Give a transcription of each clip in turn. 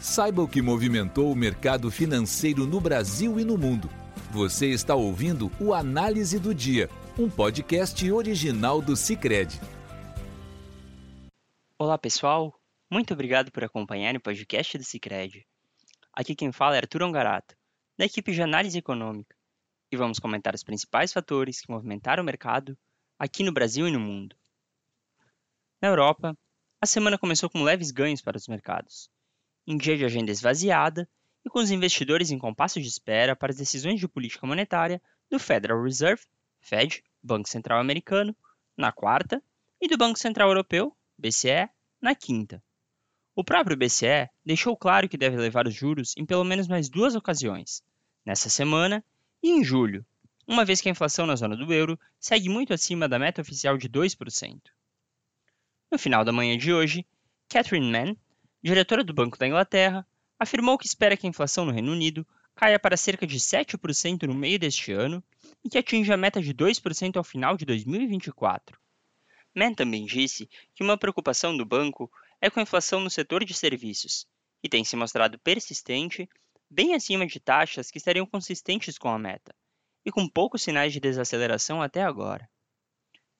Saiba o que movimentou o mercado financeiro no Brasil e no mundo. Você está ouvindo o Análise do Dia, um podcast original do Cicred. Olá pessoal, muito obrigado por acompanhar o podcast do Cicred. Aqui quem fala é Arthur Ongarato, da equipe de análise econômica, e vamos comentar os principais fatores que movimentaram o mercado aqui no Brasil e no mundo. Na Europa, a semana começou com leves ganhos para os mercados em dia de agenda esvaziada e com os investidores em compasso de espera para as decisões de política monetária do Federal Reserve, Fed, Banco Central Americano, na quarta, e do Banco Central Europeu, BCE, na quinta. O próprio BCE deixou claro que deve levar os juros em pelo menos mais duas ocasiões, nessa semana e em julho, uma vez que a inflação na zona do euro segue muito acima da meta oficial de 2%. No final da manhã de hoje, Catherine Mann, diretora do Banco da Inglaterra, afirmou que espera que a inflação no Reino Unido caia para cerca de 7% no meio deste ano e que atinja a meta de 2% ao final de 2024. Mann também disse que uma preocupação do banco é com a inflação no setor de serviços, que tem se mostrado persistente, bem acima de taxas que estariam consistentes com a meta, e com poucos sinais de desaceleração até agora.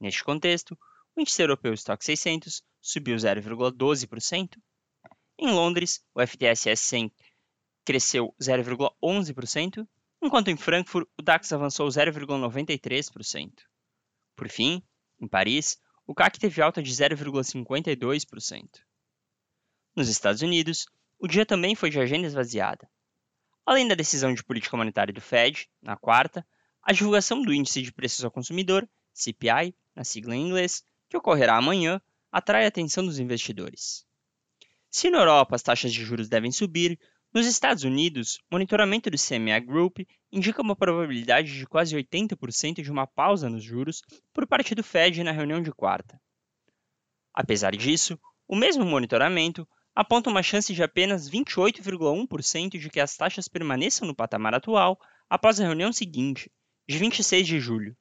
Neste contexto, o índice europeu Stock 600 subiu 0,12%, em Londres, o FTSE 100 cresceu 0,11%, enquanto em Frankfurt o DAX avançou 0,93%. Por fim, em Paris, o CAC teve alta de 0,52%. Nos Estados Unidos, o dia também foi de agenda esvaziada. Além da decisão de política monetária do Fed, na quarta, a divulgação do Índice de Preços ao Consumidor, CPI, na sigla em inglês, que ocorrerá amanhã, atrai a atenção dos investidores. Se na Europa as taxas de juros devem subir, nos Estados Unidos, o monitoramento do CMA Group indica uma probabilidade de quase 80% de uma pausa nos juros por parte do Fed na reunião de quarta. Apesar disso, o mesmo monitoramento aponta uma chance de apenas 28,1% de que as taxas permaneçam no patamar atual após a reunião seguinte, de 26 de julho.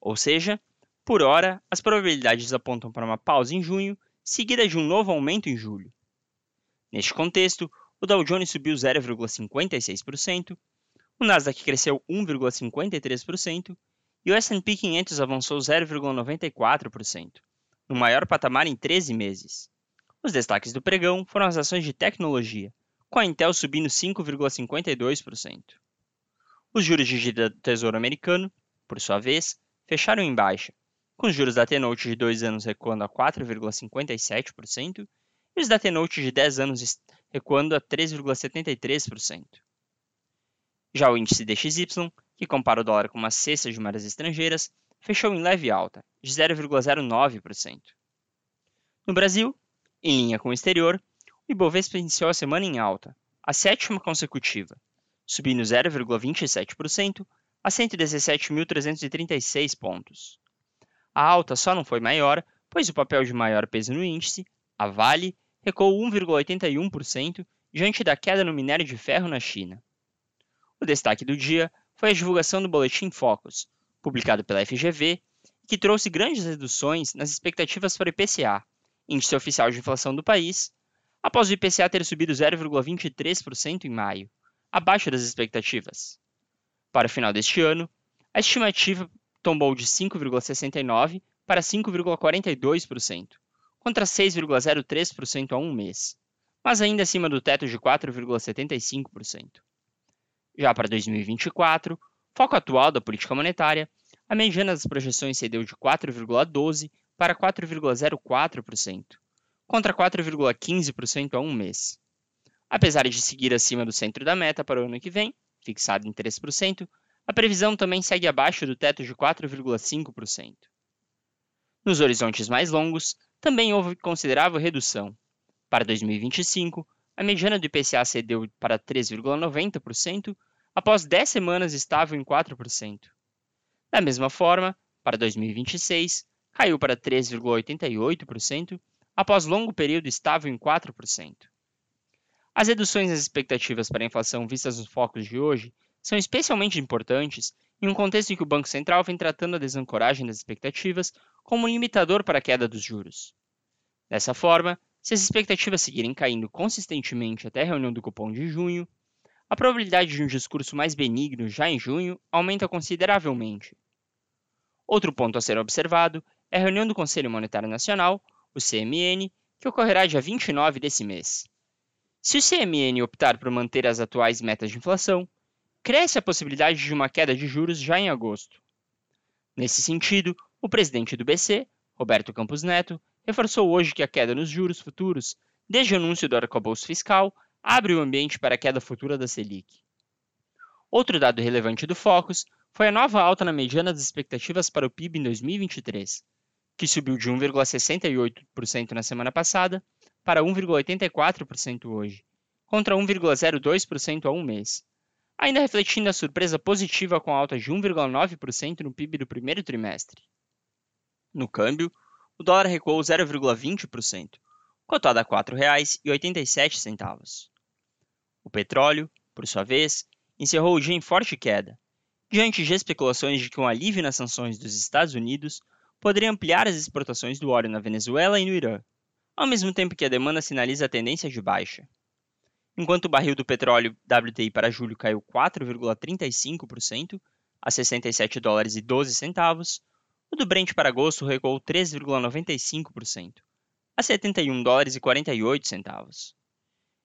Ou seja, por hora, as probabilidades apontam para uma pausa em junho, seguida de um novo aumento em julho. Neste contexto, o Dow Jones subiu 0,56%, o Nasdaq cresceu 1,53% e o S&P 500 avançou 0,94%, no maior patamar em 13 meses. Os destaques do pregão foram as ações de tecnologia, com a Intel subindo 5,52%. Os juros de dívida do Tesouro Americano, por sua vez, fecharam em baixa, com os juros da T-Note de 2 anos recuando a 4,57% e os da T-Note de 10 anos recuando a 3,73%. Já o índice DXY, que compara o dólar com uma cesta de moedas estrangeiras, fechou em leve alta, de 0,09%. No Brasil, em linha com o exterior, o Ibovespa iniciou a semana em alta, a sétima consecutiva, subindo 0,27% a 117.336 pontos. A alta só não foi maior, pois o papel de maior peso no índice, a Vale, recuou 1,81% diante da queda no minério de ferro na China. O destaque do dia foi a divulgação do Boletim Focus, publicado pela FGV, que trouxe grandes reduções nas expectativas para o IPCA, índice oficial de inflação do país, após o IPCA ter subido 0,23% em maio, abaixo das expectativas. Para o final deste ano, a estimativa tombou de 5,69% para 5,42%, contra 6,03% a um mês, mas ainda acima do teto de 4,75%. Já para 2024, foco atual da política monetária, a mediana das projeções cedeu de 4,12% para 4,04%, contra 4,15% a um mês. Apesar de seguir acima do centro da meta para o ano que vem, fixado em 3%, a previsão também segue abaixo do teto de 4,5%. Nos horizontes mais longos, também houve considerável redução. Para 2025, a mediana do IPCA cedeu para 3,90%, após 10 semanas estável em 4%. Da mesma forma, para 2026, caiu para 3,88%, após longo período estável em 4%. As reduções nas expectativas para a inflação vistas nos focos de hoje são especialmente importantes em um contexto em que o Banco Central vem tratando a desancoragem das expectativas como um limitador para a queda dos juros. Dessa forma, Se as expectativas seguirem caindo consistentemente até a reunião do cupom de junho, a probabilidade de um discurso mais benigno já em junho aumenta consideravelmente. Outro ponto a ser observado é a reunião do Conselho Monetário Nacional, o CMN, que ocorrerá dia 29 desse mês. Se o CMN optar por manter as atuais metas de inflação, cresce a possibilidade de uma queda de juros já em agosto. Nesse sentido, o presidente do BC, Roberto Campos Neto, reforçou hoje que a queda nos juros futuros, desde o anúncio do arcabouço fiscal, abre o ambiente para a queda futura da Selic. Outro dado relevante do Focus foi a nova alta na mediana das expectativas para o PIB em 2023, que subiu de 1,68% na semana passada para 1,84% hoje, contra 1,02% há um mês, ainda refletindo a surpresa positiva com alta de 1,9% no PIB do primeiro trimestre. No câmbio, o dólar recuou 0,20%, cotado a R$ 4,87. O petróleo, por sua vez, encerrou o dia em forte queda, diante de especulações de que um alívio nas sanções dos Estados Unidos poderia ampliar as exportações do óleo na Venezuela e no Irã, ao mesmo tempo que a demanda sinaliza a tendência de baixa. Enquanto o barril do petróleo WTI para julho caiu 4,35% a 67 dólares e 12 centavos, o do Brent para agosto recuou 3,95% a 71 dólares e 48 centavos.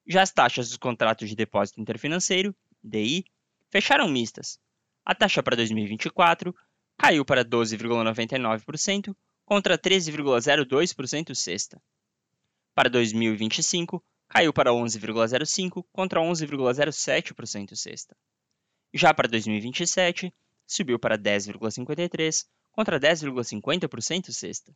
Já as taxas dos contratos de depósito interfinanceiro, DI, fecharam mistas. A taxa para 2024 caiu para 12,99% contra 13,02% sexta. Para 2025, caiu para 11,05% contra 11,07% sexta. Já para 2027, subiu para 10,53% contra 10,50% sexta.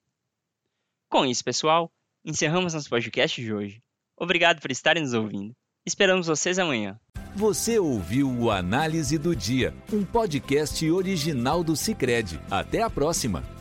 Com isso, pessoal, encerramos nosso podcast de hoje. Obrigado por estarem nos ouvindo. Esperamos vocês amanhã. Você ouviu o Análise do Dia, um podcast original do Cicred. Até a próxima!